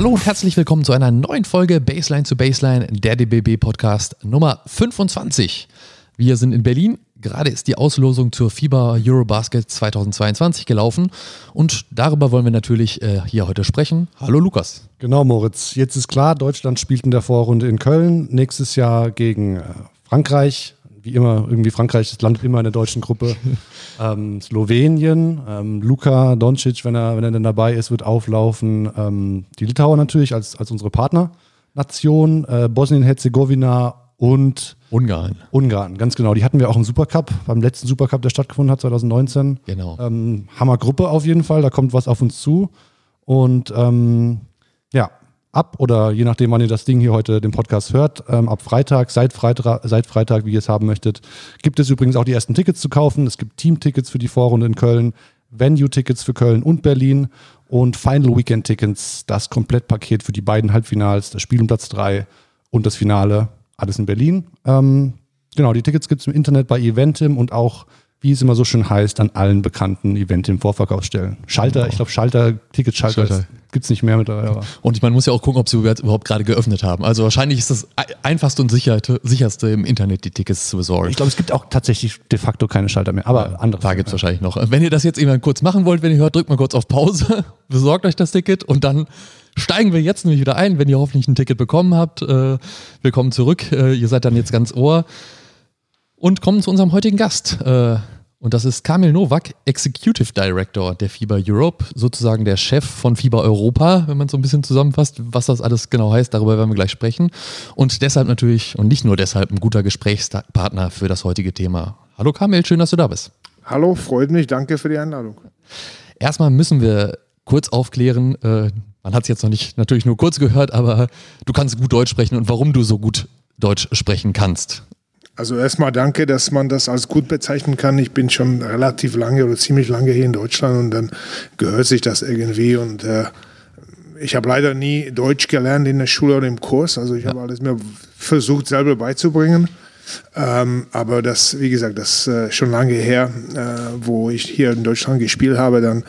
Hallo und herzlich willkommen zu einer neuen Folge Baseline zu Baseline, der DBB Podcast Nummer 25. Wir sind in Berlin. Gerade ist die Auslosung zur FIBA Eurobasket 2022 gelaufen und darüber wollen wir natürlich äh, hier heute sprechen. Hallo Lukas. Genau, Moritz. Jetzt ist klar, Deutschland spielt in der Vorrunde in Köln. Nächstes Jahr gegen äh, Frankreich. Wie immer, irgendwie Frankreich das landet immer in der deutschen Gruppe. ähm, Slowenien, ähm, Luka Doncic, wenn er, wenn er denn dabei ist, wird auflaufen. Ähm, die Litauer natürlich als, als unsere Partnernation. Äh, Bosnien-Herzegowina und Ungarn. Ungarn, ganz genau. Die hatten wir auch im Supercup, beim letzten Supercup, der stattgefunden hat, 2019. Genau. Ähm, Hammergruppe auf jeden Fall, da kommt was auf uns zu. Und ähm, ja, ab oder je nachdem, wann ihr das Ding hier heute den Podcast hört, ähm, ab Freitag, seit Freitag, seit Freitag, wie ihr es haben möchtet, gibt es übrigens auch die ersten Tickets zu kaufen. Es gibt Team-Tickets für die Vorrunde in Köln, Venue-Tickets für Köln und Berlin und Final Weekend-Tickets, das Komplettpaket für die beiden Halbfinals, das Spiel um Platz 3 und das Finale alles in Berlin. Ähm, genau, die Tickets gibt es im Internet bei Eventim und auch, wie es immer so schön heißt, an allen bekannten Eventim-Vorverkaufsstellen. Schalter, ich glaube Schalter, Ticketschalter Schalter. gibt es nicht mehr mittlerweile. Und ich, man muss ja auch gucken, ob sie überhaupt gerade geöffnet haben. Also wahrscheinlich ist das einfachste und sicherte, sicherste im Internet, die Tickets zu besorgen. Ich glaube, es gibt auch tatsächlich de facto keine Schalter mehr, aber andere. Da gibt es wahrscheinlich noch. Wenn ihr das jetzt eben kurz machen wollt, wenn ihr hört, drückt mal kurz auf Pause, besorgt euch das Ticket und dann steigen wir jetzt nämlich wieder ein, wenn ihr hoffentlich ein Ticket bekommen habt. Äh, willkommen zurück. Äh, ihr seid dann jetzt ganz ohr. Und kommen zu unserem heutigen Gast. Äh, und das ist Kamil Nowak, Executive Director der FIBA Europe, sozusagen der Chef von FIBA Europa, wenn man so ein bisschen zusammenfasst, was das alles genau heißt, darüber werden wir gleich sprechen. Und deshalb natürlich, und nicht nur deshalb, ein guter Gesprächspartner für das heutige Thema. Hallo Kamil, schön, dass du da bist. Hallo, freut mich, danke für die Einladung. Erstmal müssen wir kurz aufklären, äh, man hat es jetzt noch nicht natürlich nur kurz gehört, aber du kannst gut Deutsch sprechen und warum du so gut Deutsch sprechen kannst. Also erstmal danke, dass man das als gut bezeichnen kann. Ich bin schon relativ lange oder ziemlich lange hier in Deutschland und dann gehört sich das irgendwie und äh, ich habe leider nie Deutsch gelernt in der Schule oder im Kurs. Also ich ja. habe alles mir versucht selber beizubringen. Ähm, aber das, wie gesagt, das äh, schon lange her, äh, wo ich hier in Deutschland gespielt habe, dann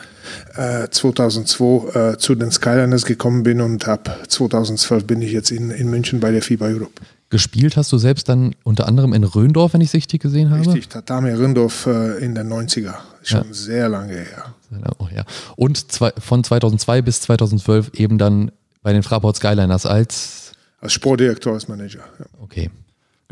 äh, 2002 äh, zu den Skyliners gekommen bin und ab 2012 bin ich jetzt in, in München bei der FIBA Europe. Gespielt hast du selbst dann unter anderem in Röndorf, wenn ich es richtig gesehen habe? Richtig, Tatame Röndorf äh, in den 90er. Schon ja. sehr lange her. Oh, ja. Und zwei, von 2002 bis 2012 eben dann bei den Fraport Skyliners als? Als Sportdirektor, als Manager. Ja. Okay.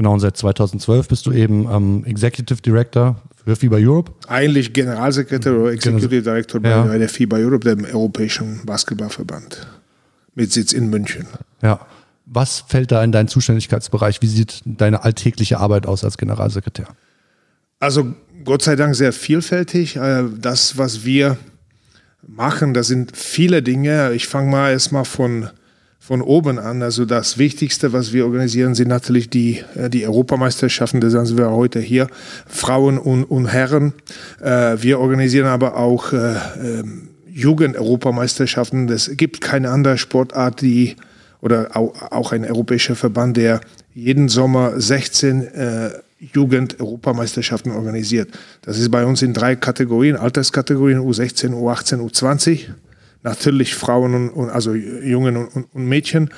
Genau, und seit 2012 bist du eben ähm, Executive Director für FIBA Europe. Eigentlich Generalsekretär oder Executive Director bei, ja. der FIBA Europe, dem Europäischen Basketballverband. Mit Sitz in München. Ja. Was fällt da in deinen Zuständigkeitsbereich? Wie sieht deine alltägliche Arbeit aus als Generalsekretär? Also Gott sei Dank sehr vielfältig. Äh, das, was wir machen, das sind viele Dinge. Ich fange mal erstmal von, von oben an. Also das Wichtigste, was wir organisieren, sind natürlich die, äh, die Europameisterschaften. Da sind wir heute hier, Frauen und, und Herren. Äh, wir organisieren aber auch ähm, Jugend-Europameisterschaften. Es gibt keine andere Sportart, die oder auch ein europäischer Verband, der jeden Sommer 16 äh, Jugend-Europameisterschaften organisiert. Das ist bei uns in drei Kategorien, Alterskategorien U16, U18, U20. Natürlich Frauen und, und also Jungen und, und, Mädchen.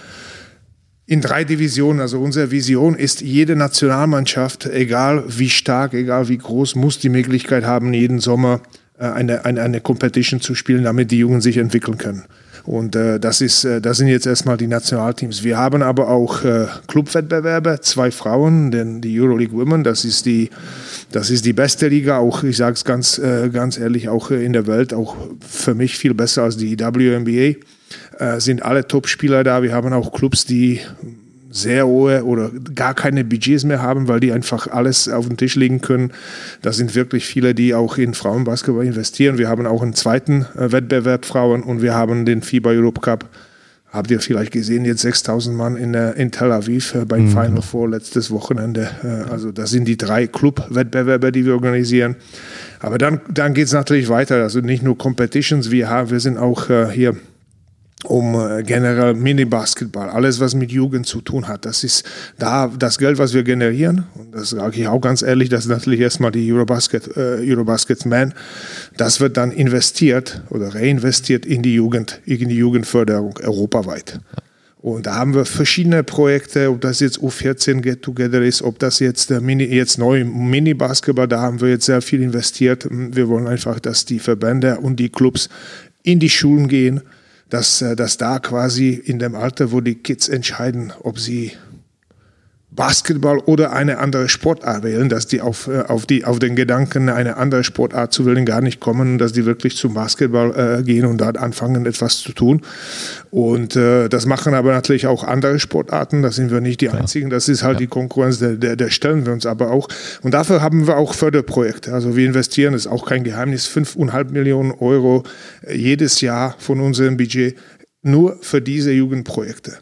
In drei Divisionen, also unsere Vision ist, jede Nationalmannschaft, egal wie stark, egal wie groß, muss die Möglichkeit haben, jeden Sommer äh, eine, eine, eine Competition zu spielen, damit die Jungen sich entwickeln können. Und äh, das, ist, äh, das sind jetzt erstmal die Nationalteams. Wir haben aber auch äh, Clubwettbewerbe, zwei Frauen, denn die Euroleague Women, das ist die, das ist die beste Liga, auch ich sage es ganz, äh, ganz ehrlich, auch in der Welt, auch für mich viel besser als die WNBA. Äh, sind alle Top-Spieler da. Wir haben auch Clubs, die sehr hohe oder gar keine Budgets mehr haben, weil die einfach alles auf den Tisch legen können. Da sind wirklich viele, die auch in Frauenbasketball investieren. Wir haben auch einen zweiten äh, Wettbewerb Frauen und wir haben den FIBA Europe Cup. Habt ihr vielleicht gesehen, jetzt 6000 Mann in, in Tel Aviv äh, beim mhm. Final Four letztes Wochenende. Äh, also das sind die drei Club-Wettbewerbe, die wir organisieren. Aber dann, dann geht es natürlich weiter. Also nicht nur Competitions, wir, haben, wir sind auch hier um äh, generell Mini-Basketball, alles was mit Jugend zu tun hat. Das ist da das Geld, was wir generieren. Und das sage ich auch ganz ehrlich, das ist natürlich erstmal die Eurobasket, äh, Eurobasket Man. Das wird dann investiert oder reinvestiert in die Jugend, in die Jugendförderung europaweit. Und da haben wir verschiedene Projekte, ob das jetzt U14 Get Together ist, ob das jetzt der Mini, jetzt neu Mini-Basketball, da haben wir jetzt sehr viel investiert. Wir wollen einfach, dass die Verbände und die Clubs in die Schulen gehen, dass, äh, dass da quasi in dem Alter, wo die Kids entscheiden, ob sie Basketball oder eine andere Sportart wählen, dass die auf, äh, auf, die, auf den Gedanken, eine andere Sportart zu wählen, gar nicht kommen, dass die wirklich zum Basketball äh, gehen und dort anfangen, etwas zu tun. Und äh, das machen aber natürlich auch andere Sportarten, da sind wir nicht die ja. Einzigen, das ist halt ja. die Konkurrenz, der, der, der stellen wir uns aber auch. Und dafür haben wir auch Förderprojekte. Also wir investieren, das ist auch kein Geheimnis, 5,5 Millionen Euro äh, jedes Jahr von unserem Budget nur für diese Jugendprojekte.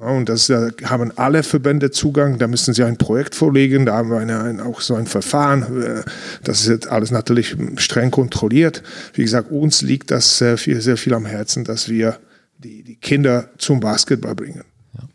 Und das da haben alle Verbände Zugang. Da müssen sie ein Projekt vorlegen. Da haben wir eine, ein, auch so ein Verfahren. Äh, das ist jetzt alles natürlich streng kontrolliert. Wie gesagt, uns liegt das sehr viel, sehr viel am Herzen, dass wir die, die Kinder zum Basketball bringen. Ja.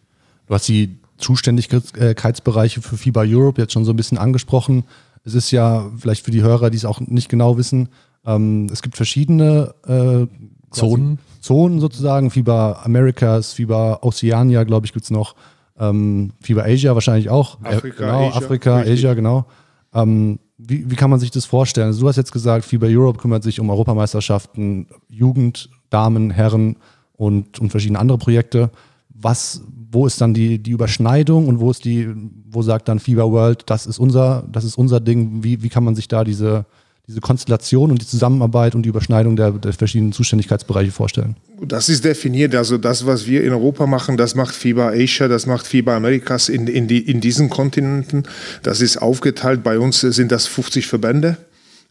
Du hast die Zuständigkeitsbereiche für FIBA Europe jetzt schon so ein bisschen angesprochen. Es ist ja vielleicht für die Hörer, die es auch nicht genau wissen, ähm, es gibt verschiedene äh, Zonen. Zonen sozusagen, FIBA Americas, FIBA Oceania, glaube ich, gibt es noch. Ähm, FIBA Asia wahrscheinlich auch. Afrika, äh, genau, Asia, Afrika, richtig. Asia, genau. Ähm, wie, wie kann man sich das vorstellen? Also du hast jetzt gesagt, FIBA Europe kümmert sich um Europameisterschaften, Jugend, Damen, Herren und, und verschiedene andere Projekte. Was, wo ist dann die, die Überschneidung und wo ist die, wo sagt dann FIBA World, das ist unser, das ist unser Ding? Wie, wie kann man sich da diese, diese Konstellation und die Zusammenarbeit und die Überschneidung der, der, verschiedenen Zuständigkeitsbereiche vorstellen? Das ist definiert. Also das, was wir in Europa machen, das macht FIBA Asia, das macht FIBA Americas in, in, die, in diesen Kontinenten. Das ist aufgeteilt. Bei uns sind das 50 Verbände,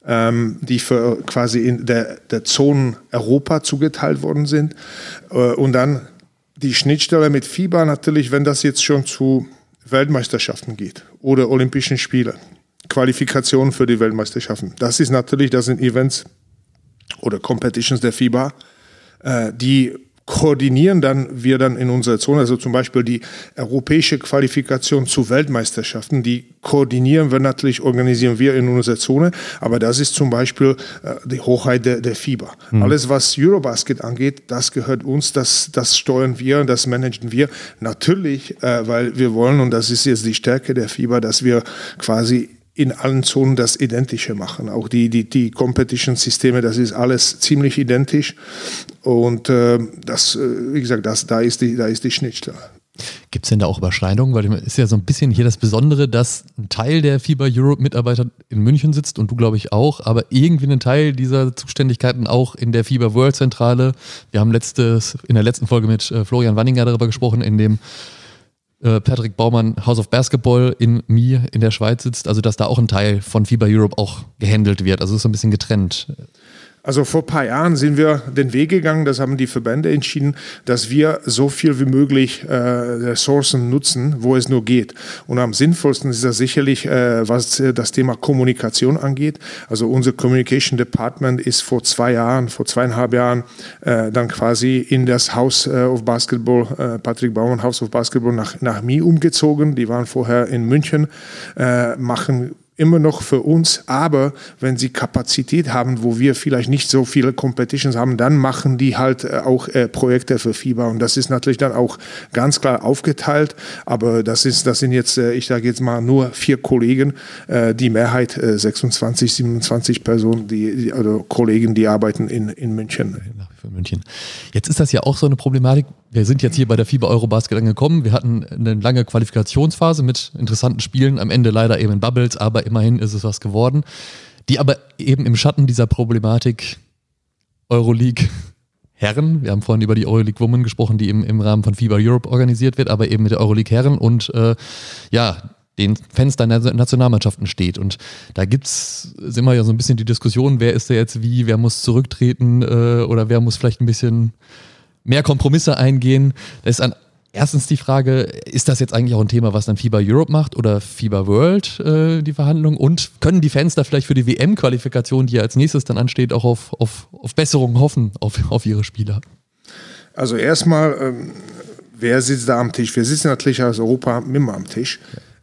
ähm, die für quasi in der, der Zone Europa zugeteilt worden sind. Äh, und dann die Schnittstelle mit FIBA natürlich, wenn das jetzt schon zu Weltmeisterschaften geht oder Olympischen Spiele Qualifikation für die Weltmeisterschaften. Das ist natürlich, das sind Events oder Competitions der FIBA, äh, die koordinieren dann wir dann in unserer Zone, also zum Beispiel die europäische Qualifikation zu Weltmeisterschaften, die koordinieren wir natürlich, organisieren wir in unserer Zone, aber das ist zum Beispiel äh, die Hochheit der, der FIBA. Mhm. Alles, was Eurobasket angeht, das gehört uns, das, das steuern wir, das managen wir. Natürlich, äh, weil wir wollen, und das ist jetzt die Stärke der FIBA, dass wir quasi in allen Zonen das Identische machen. Auch die, die, die Competition-Systeme, das ist alles ziemlich identisch. Und äh, das, äh, wie gesagt, das, da, ist die, da ist die Schnittstelle. Gibt es denn da auch Überschneidungen? Weil es ist ja so ein bisschen hier das Besondere, dass ein Teil der FIBA Europe-Mitarbeiter in München sitzt und du, glaube ich, auch, aber irgendwie ein Teil dieser Zuständigkeiten auch in der FIBA World-Zentrale. Wir haben letztes, in der letzten Folge mit äh, Florian Wanninger darüber gesprochen, in dem äh, Patrick Baumann House of Basketball in mir in der Schweiz sitzt, also dass da auch ein Teil von FIBA Europe auch gehandelt wird. Also ist so ein bisschen getrennt. Also vor ein paar Jahren sind wir den Weg gegangen, das haben die Verbände entschieden, dass wir so viel wie möglich äh, Ressourcen nutzen, wo es nur geht. Und am sinnvollsten ist das sicherlich, äh, was äh, das Thema Kommunikation angeht. Also unser Communication Department ist vor zwei Jahren, vor zweieinhalb Jahren äh, dann quasi in das House äh, of Basketball, äh, Patrick Baumann House of Basketball nach, nach Mi umgezogen. Die waren vorher in München, äh, machen immer noch für uns, aber wenn sie Kapazität haben, wo wir vielleicht nicht so viele Competitions haben, dann machen die halt äh, auch äh, Projekte für FIBA und das ist natürlich dann auch ganz klar aufgeteilt, aber das ist, das sind jetzt, äh, ich sage jetzt mal nur vier Kollegen, äh, die Mehrheit 26, äh, 27 Personen, die, die also Kollegen, die arbeiten in, in München für München. Jetzt ist das ja auch so eine Problematik. Wir sind jetzt hier bei der FIBA Eurobasket angekommen. Wir hatten eine lange Qualifikationsphase mit interessanten Spielen. Am Ende leider eben in Bubbles, aber immerhin ist es was geworden. Die aber eben im Schatten dieser Problematik Euroleague Herren, wir haben vorhin über die Euroleague Women gesprochen, die im, im Rahmen von FIBA Europe organisiert wird, aber eben mit der Euroleague Herren und äh, ja, den Fenster der Nationalmannschaften steht. Und da gibt's immer ja so ein bisschen die Diskussion, wer ist da jetzt wie, wer muss zurücktreten äh, oder wer muss vielleicht ein bisschen mehr Kompromisse eingehen. Da ist an Erstens die Frage, ist das jetzt eigentlich auch ein Thema, was dann FIBA Europe macht oder FIBA World, äh, die Verhandlungen? Und können die Fans da vielleicht für die WM-Qualifikation, die ja als nächstes dann ansteht, auch auf, auf, auf Besserungen hoffen auf, auf ihre Spieler? Also erstmal, ähm, wer sitzt da am Tisch? Wir sitzen natürlich als Europa immer am Tisch.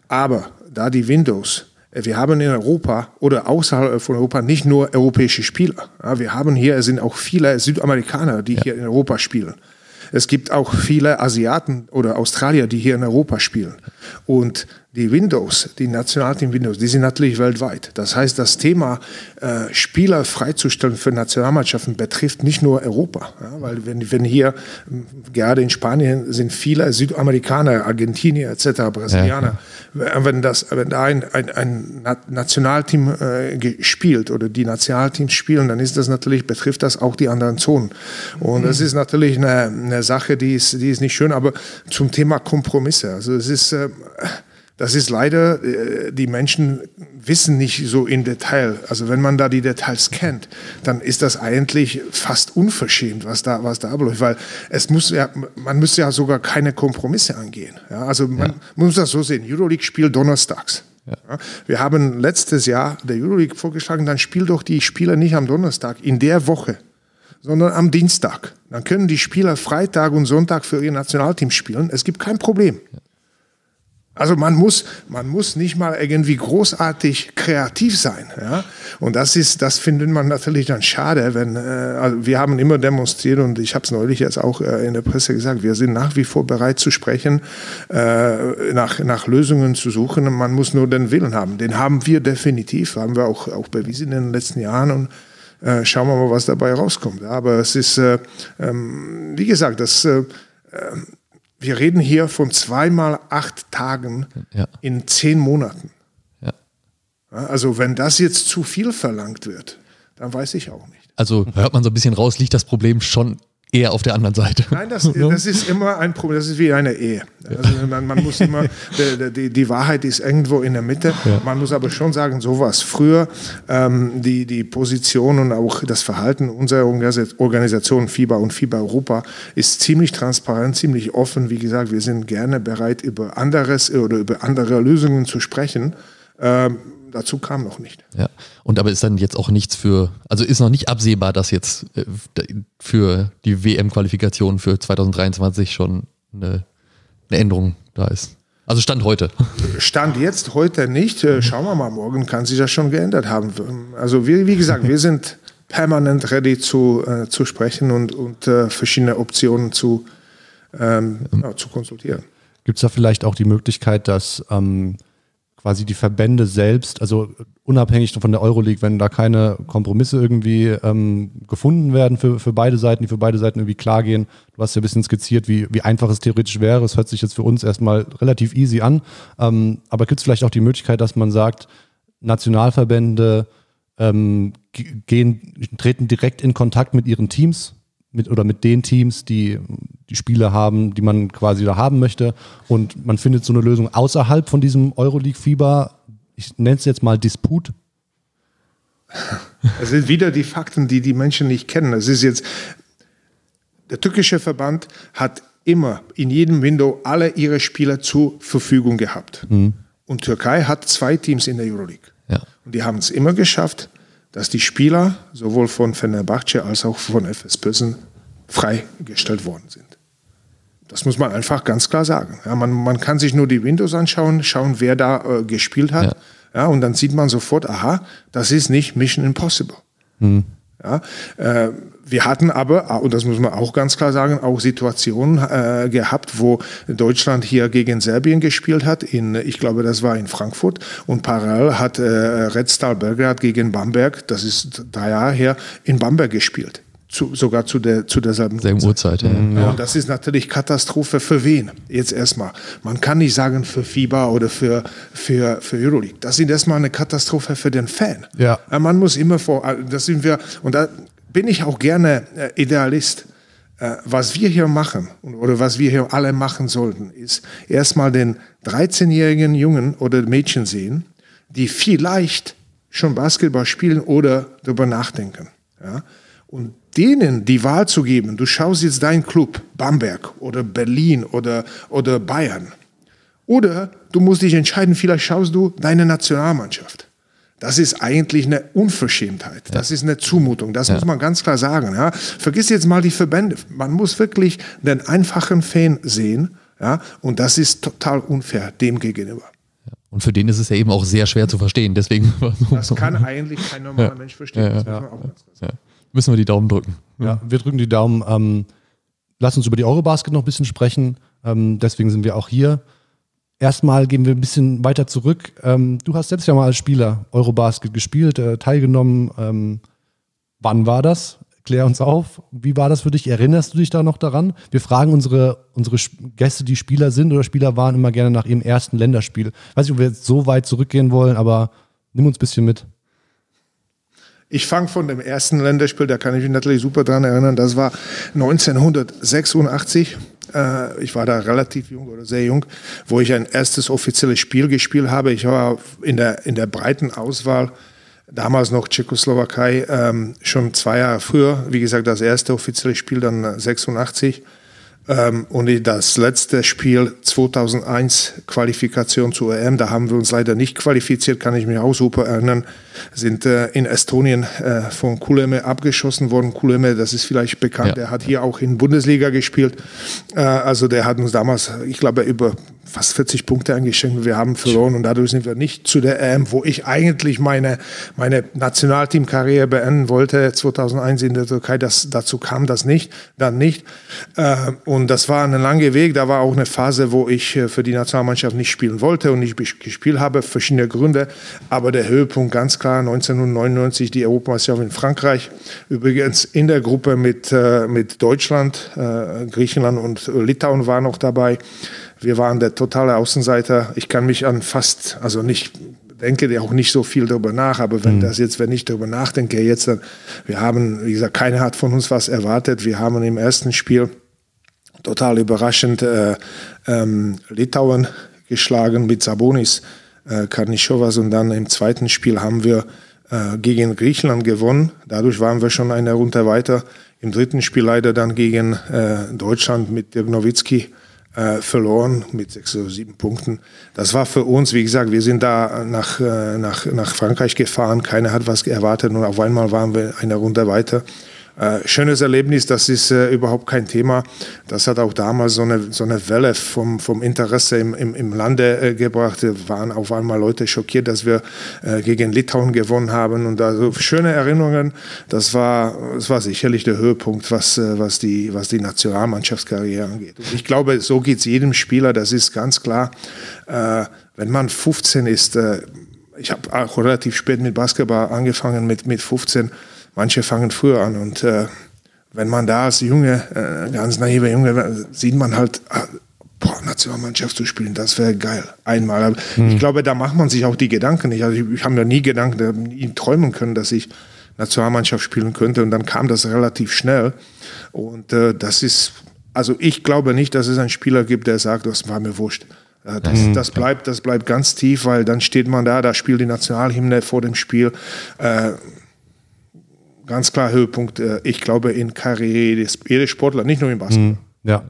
Aber da die Windows wir haben in Europa oder außerhalb von Europa nicht nur europäische Spieler. wir haben hier, es sind auch viele Südamerikaner, die ja. hier in Europa spielen. Es gibt auch viele Asiaten oder Australier, die hier in Europa spielen. Und die Windows, die Nationalteam Windows, die sind natürlich weltweit. Das heißt, das Thema äh, Spieler freizustellen für Nationalmannschaften betrifft nicht nur Europa. Ja, weil wenn, wenn hier, gerade in Spanien, sind viele Südamerikaner, Argentinier etc., Brasilianer, ja. wenn, das, wenn da ein, ein, ein Nationalteam äh, spielt oder die Nationalteams spielen, dann ist das natürlich, betrifft das auch die anderen Zonen. Und mhm. das ist natürlich eine, eine Sache, die ist, die ist nicht schön, aber zum Thema Kompromisse. Also es ist... Äh, das ist leider, äh, die Menschen wissen nicht so im Detail. Also wenn man da die Details kennt, dann ist das eigentlich fast unverschämt, was da, was da abläuft, weil es muss ja, man muss ja sogar keine Kompromisse angehen. Ja, also man ja. muss das so sehen. Euroleague spielt donnerstags. Ja. Wir haben letztes Jahr der Euroleague vorgeschlagen, dann spiel doch die Spieler nicht am Donnerstag, in der Woche, sondern am Dienstag. Dann können die Spieler Freitag und Sonntag für ihr Nationalteam spielen. Es gibt kein Problem. Ja. Also man muss, man muss nicht mal irgendwie großartig kreativ sein. Ja? Und das ist, das findet man natürlich dann schade, wenn äh, also wir haben immer demonstriert und ich habe es neulich jetzt auch äh, in der Presse gesagt, wir sind nach wie vor bereit zu sprechen, äh, nach, nach Lösungen zu suchen. Und man muss nur den Willen haben. Den haben wir definitiv, haben wir auch, auch bewiesen in den letzten Jahren und äh, schauen wir mal, was dabei rauskommt. Aber es ist, äh, ähm, wie gesagt, das äh, wir reden hier von zweimal acht Tagen ja. in zehn Monaten. Ja. Also wenn das jetzt zu viel verlangt wird, dann weiß ich auch nicht. Also hört man so ein bisschen raus, liegt das Problem schon eher auf der anderen Seite. Nein, das, das ist immer ein Problem, das ist wie eine Ehe. Also man, man muss immer, die, die, die, Wahrheit ist irgendwo in der Mitte. Ja. Man muss aber schon sagen, sowas. Früher ähm, die, die Position und auch das Verhalten unserer Organisation FIBA und FIBA Europa ist ziemlich transparent, ziemlich offen. Wie gesagt, wir sind gerne bereit, über anderes oder über andere Lösungen zu sprechen. Ähm, dazu kam noch nicht. Ja, und aber ist dann jetzt auch nichts für, also ist noch nicht absehbar, dass jetzt äh, für die WM-Qualifikation für 2023 schon eine, eine Änderung da ist. Also Stand heute. Stand jetzt heute nicht. Äh, schauen wir mal, morgen kann sich das schon geändert haben. Also wie, wie gesagt, wir sind permanent ready zu, äh, zu sprechen und, und äh, verschiedene Optionen zu, ähm, ja, zu konsultieren. Gibt es da vielleicht auch die Möglichkeit, dass ähm, quasi die Verbände selbst, also unabhängig von der Euroleague, wenn da keine Kompromisse irgendwie ähm, gefunden werden für, für beide Seiten, die für beide Seiten irgendwie klar gehen. Du hast ja ein bisschen skizziert, wie, wie einfach es theoretisch wäre. Es hört sich jetzt für uns erstmal relativ easy an. Ähm, aber gibt es vielleicht auch die Möglichkeit, dass man sagt, Nationalverbände ähm, gehen, treten direkt in Kontakt mit ihren Teams, mit oder mit den Teams, die die Spiele haben, die man quasi da haben möchte. Und man findet so eine Lösung außerhalb von diesem Euroleague-Fieber. Ich nenne es jetzt mal Disput. Es sind wieder die Fakten, die die Menschen nicht kennen. Es ist jetzt, der türkische Verband hat immer in jedem Window alle ihre Spieler zur Verfügung gehabt. Mhm. Und Türkei hat zwei Teams in der Euroleague. Ja. Und die haben es immer geschafft, dass die Spieler sowohl von Fenerbahce als auch von FS Pilsen freigestellt worden sind. Das muss man einfach ganz klar sagen. Ja, man, man kann sich nur die Windows anschauen, schauen, wer da äh, gespielt hat. Ja. ja. und dann sieht man sofort, aha, das ist nicht Mission Impossible. Mhm. Ja, äh, wir hatten aber, und das muss man auch ganz klar sagen, auch Situationen äh, gehabt, wo Deutschland hier gegen Serbien gespielt hat. In, ich glaube, das war in Frankfurt. Und parallel hat äh, Red Star Belgrad gegen Bamberg, das ist drei Jahre her, in Bamberg gespielt zu, sogar zu, der, zu derselben Selben Uhrzeit. Ja. Mhm, ja. Und das ist natürlich Katastrophe für wen? Jetzt erstmal. Man kann nicht sagen für FIBA oder für, für, für Euroleague. Das ist erstmal eine Katastrophe für den Fan. Ja. Man muss immer vor, das sind wir, und da bin ich auch gerne äh, Idealist. Äh, was wir hier machen oder was wir hier alle machen sollten, ist erstmal den 13-jährigen Jungen oder Mädchen sehen, die vielleicht schon Basketball spielen oder darüber nachdenken. Ja? Und denen die Wahl zu geben, du schaust jetzt deinen Club, Bamberg oder Berlin oder, oder Bayern. Oder du musst dich entscheiden, vielleicht schaust du deine Nationalmannschaft. Das ist eigentlich eine Unverschämtheit. Das ja. ist eine Zumutung. Das ja. muss man ganz klar sagen. Ja. Vergiss jetzt mal die Verbände. Man muss wirklich den einfachen Fan sehen. Ja. Und das ist total unfair dem gegenüber. Und für den ist es ja eben auch sehr schwer zu verstehen. Deswegen das kann eigentlich kein normaler ja. Mensch verstehen. Ja, ja. Müssen wir die Daumen drücken. Ja, wir drücken die Daumen. Ähm, lass uns über die Eurobasket noch ein bisschen sprechen. Ähm, deswegen sind wir auch hier. Erstmal gehen wir ein bisschen weiter zurück. Ähm, du hast selbst ja mal als Spieler Eurobasket gespielt, äh, teilgenommen. Ähm, wann war das? Klär uns auf. Wie war das für dich? Erinnerst du dich da noch daran? Wir fragen unsere, unsere Gäste, die Spieler sind oder Spieler waren, immer gerne nach ihrem ersten Länderspiel. Ich weiß nicht, ob wir jetzt so weit zurückgehen wollen, aber nimm uns ein bisschen mit. Ich fange von dem ersten Länderspiel, da kann ich mich natürlich super dran erinnern. Das war 1986. Äh, ich war da relativ jung oder sehr jung, wo ich ein erstes offizielles Spiel gespielt habe. Ich war in der, in der breiten Auswahl damals noch Tschechoslowakei, ähm, schon zwei Jahre früher. Wie gesagt, das erste offizielle Spiel dann 86. Ähm, und das letzte Spiel 2001, Qualifikation zur EM, da haben wir uns leider nicht qualifiziert, kann ich mich auch super erinnern, sind äh, in Estonien äh, von Kuleme abgeschossen worden. Kuleme, das ist vielleicht bekannt, ja. der hat hier auch in Bundesliga gespielt. Äh, also der hat uns damals, ich glaube, über fast 40 Punkte eingeschenkt. Wir haben verloren und dadurch sind wir nicht zu der EM, wo ich eigentlich meine, meine Nationalteamkarriere beenden wollte, 2001 in der Türkei. Das, dazu kam das nicht, dann nicht. Äh, und das war ein langer Weg. Da war auch eine Phase, wo ich äh, für die Nationalmannschaft nicht spielen wollte und nicht gespielt habe, verschiedene Gründe. Aber der Höhepunkt ganz klar 1999 die Europameisterschaft in Frankreich. Übrigens in der Gruppe mit, äh, mit Deutschland, Griechenland und Litauen war noch dabei. Wir waren der totale Außenseiter. Ich kann mich an fast, also nicht denke auch nicht so viel darüber nach, aber wenn mhm. das jetzt, wenn ich darüber nachdenke, jetzt dann, wir haben, wie gesagt, keiner hat von uns was erwartet. Wir haben im ersten Spiel total überraschend äh, ähm, Litauen geschlagen mit Sabonis, äh, Karnischovas und dann im zweiten Spiel haben wir äh, gegen Griechenland gewonnen. Dadurch waren wir schon eine Runde weiter. Im dritten Spiel leider dann gegen äh, Deutschland mit Dirk Nowitzki äh, verloren mit sechs oder sieben Punkten. Das war für uns, wie gesagt, wir sind da nach, äh, nach, nach Frankreich gefahren, keiner hat was erwartet und auf einmal waren wir eine Runde weiter. Äh, schönes Erlebnis, das ist äh, überhaupt kein Thema. Das hat auch damals so eine, so eine Welle vom, vom Interesse im, im, im Lande äh, gebracht. Da waren auf einmal Leute schockiert, dass wir äh, gegen Litauen gewonnen haben. Und also schöne Erinnerungen. Das war, das war sicherlich der Höhepunkt, was, äh, was, die, was die Nationalmannschaftskarriere angeht. Und ich glaube, so geht es jedem Spieler, das ist ganz klar. Wenn man 15 ist, ich habe auch relativ spät mit Basketball angefangen, mit, mit 15 manche fangen früher an und äh, wenn man da als Junge, äh, ganz naiver Junge, sieht man halt, äh, boah, Nationalmannschaft zu spielen, das wäre geil. Einmal. Mhm. Ich glaube, da macht man sich auch die Gedanken nicht. Also ich, ich habe mir nie Gedanken, nie träumen können, dass ich Nationalmannschaft spielen könnte. Und dann kam das relativ schnell. Und äh, das ist, also ich glaube nicht, dass es einen Spieler gibt, der sagt, das war mir wurscht. Äh, das, mhm. das, bleibt, das bleibt ganz tief, weil dann steht man da, da spielt die Nationalhymne vor dem Spiel. Äh, ganz klar Höhepunkt, äh, ich glaube, in Karriere jedes Sportler, nicht nur im Basketball. Mhm. Ja.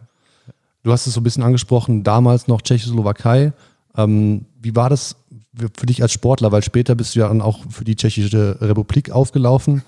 Du hast es so ein bisschen angesprochen, damals noch Tschechoslowakei. Ähm, wie war das für dich als Sportler? Weil später bist du ja dann auch für die Tschechische Republik aufgelaufen.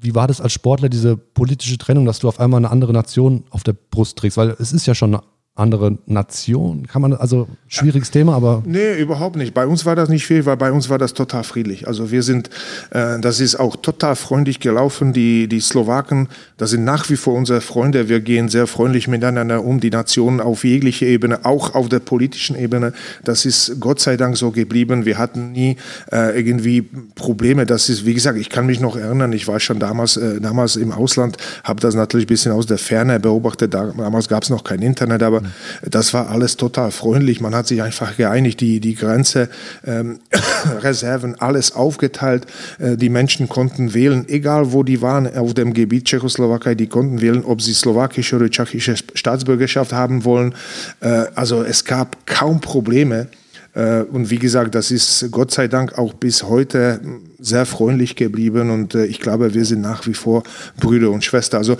Wie war das als Sportler, diese politische Trennung, dass du auf einmal eine andere Nation auf der Brust trägst? Weil es ist ja schon eine andere Nation? Kann man, also schwieriges. Thema, aber. Nee, überhaupt nicht. Bei uns war das nicht viel, weil bei uns war das total friedlich. Also wir sind, äh, das ist auch total freundlich gelaufen. Die, die Slowaken, das sind nach wie vor unsere Freunde. Wir gehen sehr freundlich miteinander um, die Nationen auf jeglicher Ebene, auch auf der politischen Ebene. Das ist Gott sei Dank so geblieben. Wir hatten nie äh, irgendwie Probleme. Das ist, wie gesagt, ich kann mich noch erinnern, ich war schon damals, äh, damals im Ausland, habe das natürlich ein bisschen aus der Ferne beobachtet. Damals gab es noch kein Internet, aber das war alles total freundlich. Man hat sich einfach geeinigt, die, die Grenze, ähm, Reserven, alles aufgeteilt. Äh, die Menschen konnten wählen, egal wo die waren auf dem Gebiet Tschechoslowakei, die konnten wählen, ob sie slowakische oder tschechische Staatsbürgerschaft haben wollen. Äh, also es gab kaum Probleme. Äh, und wie gesagt, das ist Gott sei Dank auch bis heute sehr freundlich geblieben und äh, ich glaube, wir sind nach wie vor Brüder und Schwester. Also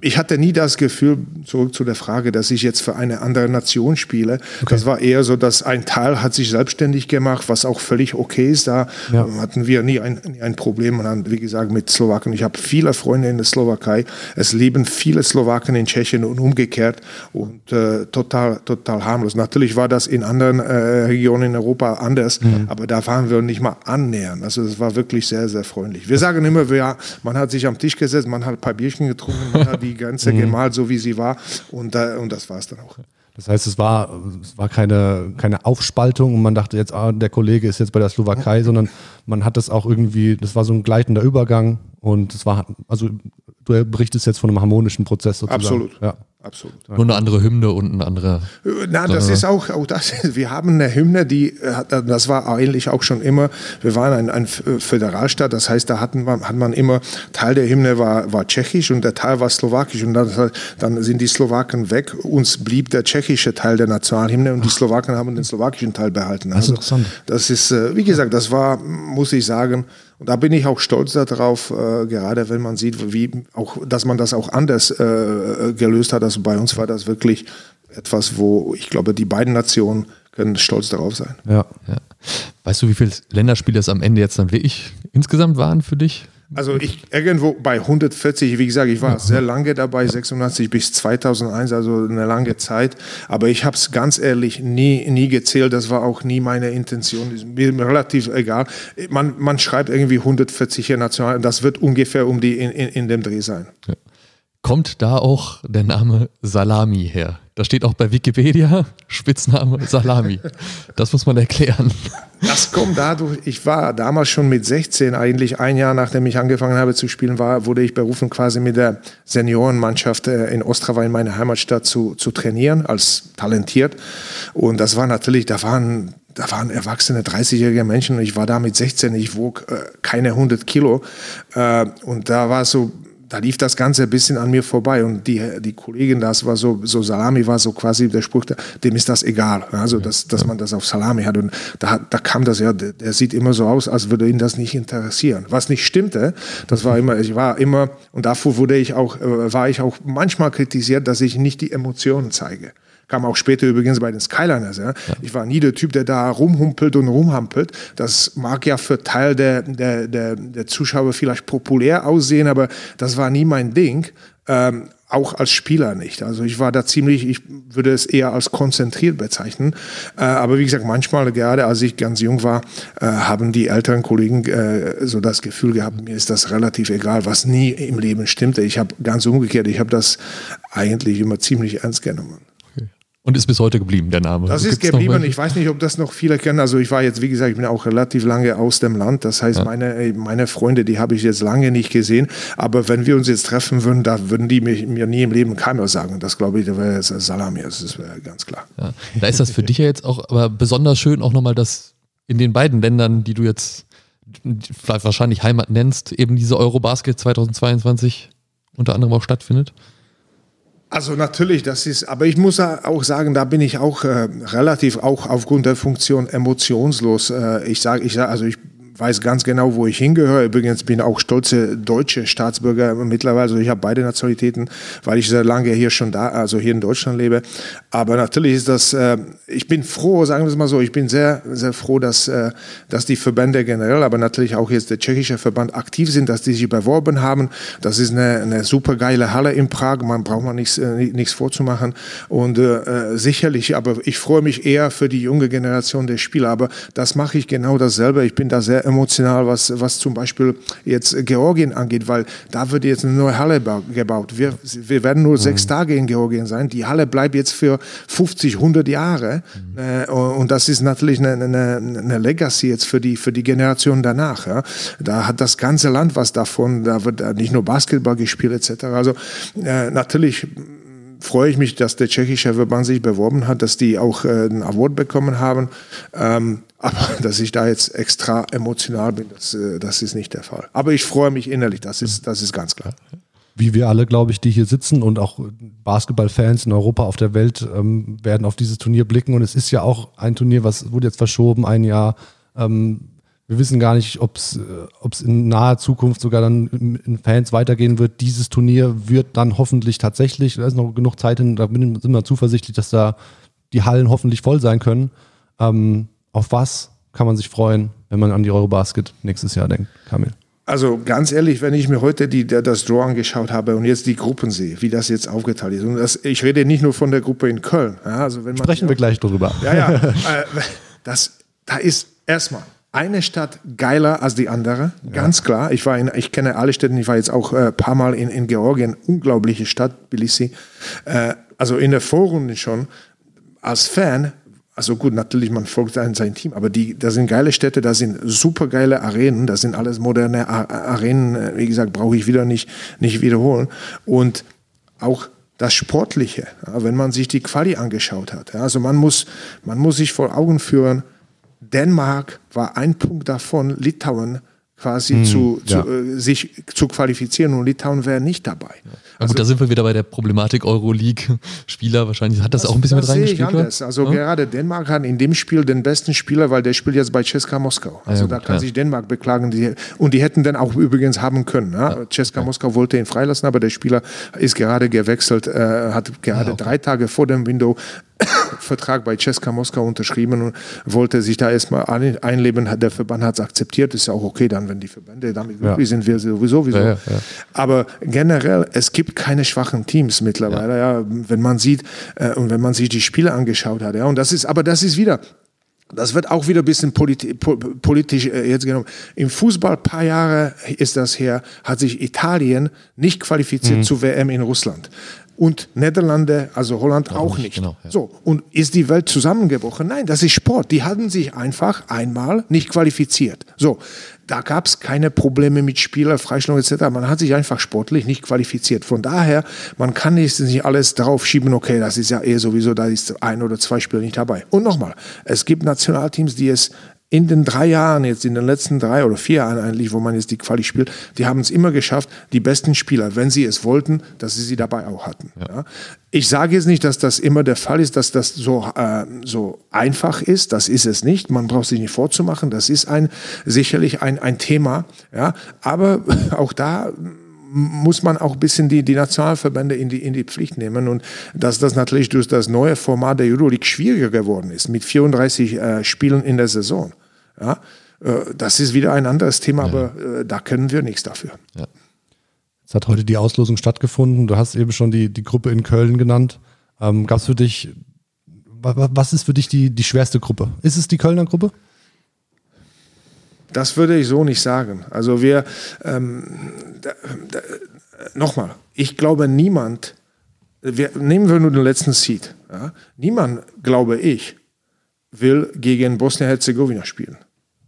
ich hatte nie das Gefühl, zurück zu der Frage, dass ich jetzt für eine andere Nation spiele. Okay. Das war eher so, dass ein Teil hat sich selbstständig gemacht, was auch völlig okay ist. Da ja. hatten wir nie ein, nie ein Problem. Und dann, wie gesagt, mit Slowaken. Ich habe viele Freunde in der Slowakei. Es leben viele Slowaken in Tschechien und umgekehrt und äh, total, total harmlos. Natürlich war das in anderen äh, Regionen in Europa anders, mhm. aber da waren wir nicht mal annähernd. Also es war wirklich sehr, sehr freundlich. Wir sagen immer, ja, man hat sich am Tisch gesetzt, man hat ein paar Bierchen getrunken, man hat die Grenze mhm. gemalt, so wie sie war und, äh, und das war es dann auch. Das heißt, es war, es war keine, keine Aufspaltung und man dachte jetzt, ah, der Kollege ist jetzt bei der Slowakei, sondern man hat das auch irgendwie, das war so ein gleitender Übergang und es war, also du berichtest jetzt von einem harmonischen Prozess sozusagen. Absolut. Ja. Absolut. Nur eine andere Hymne und ein anderer. Na, das ist auch, auch das. Wir haben eine Hymne, die, das war eigentlich auch schon immer, wir waren ein, ein Föderalstaat, das heißt, da hatten wir, hat man immer, Teil der Hymne war, war tschechisch und der Teil war slowakisch und dann, dann sind die Slowaken weg. Uns blieb der tschechische Teil der Nationalhymne und die Slowaken haben den slowakischen Teil behalten. Das ist also, interessant. Das ist, äh, wie gesagt, das war, muss ich sagen, und da bin ich auch stolz darauf, äh, gerade wenn man sieht, wie auch, dass man das auch anders äh, gelöst hat. Also bei uns war das wirklich etwas, wo ich glaube, die beiden Nationen können stolz darauf sein. Ja. ja. Weißt du, wie viele Länderspiele es am Ende jetzt dann wirklich insgesamt waren für dich? Also ich irgendwo bei 140, wie gesagt, ich war sehr lange dabei, 86 bis 2001, also eine lange Zeit. Aber ich habe es ganz ehrlich nie, nie gezählt. Das war auch nie meine Intention. Ist mir relativ egal. Man, man schreibt irgendwie 140 hier national. Das wird ungefähr um die in, in, in dem Dreh sein. Ja. Kommt da auch der Name Salami her? Da steht auch bei Wikipedia Spitzname Salami. Das muss man erklären. Das kommt dadurch, ich war damals schon mit 16, eigentlich ein Jahr nachdem ich angefangen habe zu spielen, war, wurde ich berufen, quasi mit der Seniorenmannschaft äh, in Ostrava in meiner Heimatstadt zu, zu trainieren, als talentiert. Und das war natürlich, da waren da waren erwachsene 30-jährige Menschen und ich war da mit 16, ich wog äh, keine 100 Kilo. Äh, und da war so, da lief das Ganze ein bisschen an mir vorbei und die, die Kollegin, das war so, so Salami war so quasi der Spruch, dem ist das egal, also dass, dass man das auf Salami hat und da, da kam das ja, der, der sieht immer so aus, als würde ihn das nicht interessieren, was nicht stimmte, das war immer, ich war immer und davor wurde ich auch, äh, war ich auch manchmal kritisiert, dass ich nicht die Emotionen zeige. Kam auch später übrigens bei den Skyliners. Ja. Ich war nie der Typ, der da rumhumpelt und rumhampelt. Das mag ja für Teil der, der, der, der Zuschauer vielleicht populär aussehen, aber das war nie mein Ding. Ähm, auch als Spieler nicht. Also ich war da ziemlich, ich würde es eher als konzentriert bezeichnen. Äh, aber wie gesagt, manchmal, gerade als ich ganz jung war, äh, haben die älteren Kollegen äh, so das Gefühl gehabt, mir ist das relativ egal, was nie im Leben stimmte. Ich habe ganz umgekehrt, ich habe das eigentlich immer ziemlich ernst genommen. Und ist bis heute geblieben, der Name. Das ist geblieben. Ich weiß nicht, ob das noch viele kennen. Also ich war jetzt, wie gesagt, ich bin auch relativ lange aus dem Land. Das heißt, ja. meine, meine Freunde, die habe ich jetzt lange nicht gesehen. Aber wenn wir uns jetzt treffen würden, da würden die mir, mir nie im Leben keiner sagen. Das glaube ich, da wäre Salami. Das ist ganz klar. Ja. Da ist das für dich ja jetzt auch aber besonders schön, auch nochmal, dass in den beiden Ländern, die du jetzt wahrscheinlich Heimat nennst, eben diese Eurobasket 2022 unter anderem auch stattfindet. Also natürlich, das ist, aber ich muss auch sagen, da bin ich auch äh, relativ auch aufgrund der Funktion emotionslos. Äh, ich sage, ich sag, also ich weiß ganz genau, wo ich hingehöre. Übrigens bin ich auch stolze deutsche Staatsbürger mittlerweile. Also ich habe beide Nationalitäten, weil ich sehr lange hier schon da, also hier in Deutschland lebe. Aber natürlich ist das, äh, ich bin froh, sagen wir es mal so, ich bin sehr, sehr froh, dass, äh, dass die Verbände generell, aber natürlich auch jetzt der tschechische Verband aktiv sind, dass die sich beworben haben. Das ist eine, eine super geile Halle in Prag. Man braucht man nichts, äh, nichts vorzumachen. Und äh, sicherlich, aber ich freue mich eher für die junge Generation der Spieler. Aber das mache ich genau dasselbe. Ich bin da sehr emotional, was, was zum Beispiel jetzt Georgien angeht, weil da wird jetzt eine neue Halle gebaut. Wir, wir werden nur mhm. sechs Tage in Georgien sein. Die Halle bleibt jetzt für 50, 100 Jahre. Mhm. Äh, und das ist natürlich eine, eine, eine, Legacy jetzt für die, für die Generation danach. Ja. Da hat das ganze Land was davon. Da wird nicht nur Basketball gespielt etc. Also äh, natürlich freue ich mich, dass der tschechische Verband sich beworben hat, dass die auch äh, einen Award bekommen haben. Ähm, aber dass ich da jetzt extra emotional bin, das, äh, das ist nicht der Fall. Aber ich freue mich innerlich, das ist, das ist ganz klar. Wie wir alle, glaube ich, die hier sitzen und auch Basketballfans in Europa, auf der Welt, ähm, werden auf dieses Turnier blicken. Und es ist ja auch ein Turnier, was wurde jetzt verschoben, ein Jahr. Ähm, wir wissen gar nicht, ob es in naher Zukunft sogar dann in Fans weitergehen wird. Dieses Turnier wird dann hoffentlich tatsächlich, da ist noch genug Zeit hin, da sind wir zuversichtlich, dass da die Hallen hoffentlich voll sein können. Ähm, auf was kann man sich freuen, wenn man an die Eurobasket nächstes Jahr denkt, Kamil? Also ganz ehrlich, wenn ich mir heute die, das Draw angeschaut habe und jetzt die Gruppen sehe, wie das jetzt aufgeteilt ist, und das, ich rede nicht nur von der Gruppe in Köln. Ja, also wenn man Sprechen wir gleich drüber. Ja, ja. äh, das, da ist erstmal eine Stadt geiler als die andere, ganz ja. klar. Ich war in, ich kenne alle Städte, ich war jetzt auch ein äh, paar Mal in, in Georgien, unglaubliche Stadt, Tbilisi. Äh, also in der Vorrunde schon. Als Fan also gut, natürlich, man folgt sein, sein Team, aber die, da sind geile Städte, da sind super geile Arenen, das sind alles moderne Arenen, wie gesagt, brauche ich wieder nicht, nicht wiederholen. Und auch das Sportliche, wenn man sich die Quali angeschaut hat. Also man muss, man muss sich vor Augen führen, Dänemark war ein Punkt davon, Litauen quasi hm, zu, ja. äh, sich zu qualifizieren und Litauen wäre nicht dabei. Ja. Also, gut, da sind wir wieder bei der Problematik Euroleague-Spieler. Wahrscheinlich hat das, das auch ein bisschen mit reingespielt. Also ja? gerade Dänemark hat in dem Spiel den besten Spieler, weil der spielt jetzt bei Ceska Moskau. Also da kann sich Dänemark beklagen. Die, und die hätten dann auch übrigens haben können. Ja? Ceska Moskau wollte ihn freilassen, aber der Spieler ist gerade gewechselt, äh, hat gerade ah, okay. drei Tage vor dem Window Vertrag bei Ceska Moskau unterschrieben und wollte sich da erstmal einleben. Der Verband hat es akzeptiert, ist ja auch okay dann, wenn die Verbände damit glücklich ja. sind, wir sowieso. Ja, ja, Aber generell, es gibt keine schwachen Teams mittlerweile, ja. wenn man sieht äh, und wenn man sich die Spiele angeschaut hat. Ja, und das ist, aber das ist wieder, das wird auch wieder ein bisschen politi politisch äh, jetzt genommen. Im Fußball, ein paar Jahre ist das her, hat sich Italien nicht qualifiziert mhm. zur WM in Russland und Niederlande, also Holland auch, auch nicht. Genau, ja. So, und ist die Welt zusammengebrochen? Nein, das ist Sport. Die hatten sich einfach einmal nicht qualifiziert. So, da gab es keine Probleme mit Spieler, Freistellung etc. Man hat sich einfach sportlich nicht qualifiziert. Von daher, man kann nicht, nicht alles darauf schieben, okay, das ist ja eh sowieso, da ist ein oder zwei Spieler nicht dabei. Und nochmal, es gibt Nationalteams, die es in den drei Jahren, jetzt in den letzten drei oder vier Jahren eigentlich, wo man jetzt die Quali spielt, die haben es immer geschafft, die besten Spieler, wenn sie es wollten, dass sie sie dabei auch hatten. Ja. Ja. Ich sage jetzt nicht, dass das immer der Fall ist, dass das so, äh, so einfach ist. Das ist es nicht. Man braucht sich nicht vorzumachen. Das ist ein, sicherlich ein, ein Thema. Ja. Aber auch da muss man auch ein bisschen die, die Nationalverbände in die, in die Pflicht nehmen und dass das natürlich durch das neue Format der Euroleague schwieriger geworden ist, mit 34 äh, Spielen in der Saison. Ja, äh, das ist wieder ein anderes Thema, ja. aber äh, da können wir nichts dafür. Ja. Es hat heute die Auslosung stattgefunden. Du hast eben schon die, die Gruppe in Köln genannt. Ähm, Gab es für dich, was ist für dich die, die schwerste Gruppe? Ist es die Kölner Gruppe? Das würde ich so nicht sagen. Also wir, ähm, nochmal, ich glaube niemand, wir, nehmen wir nur den letzten Seed. Ja? Niemand, glaube ich, will gegen Bosnien-Herzegowina spielen.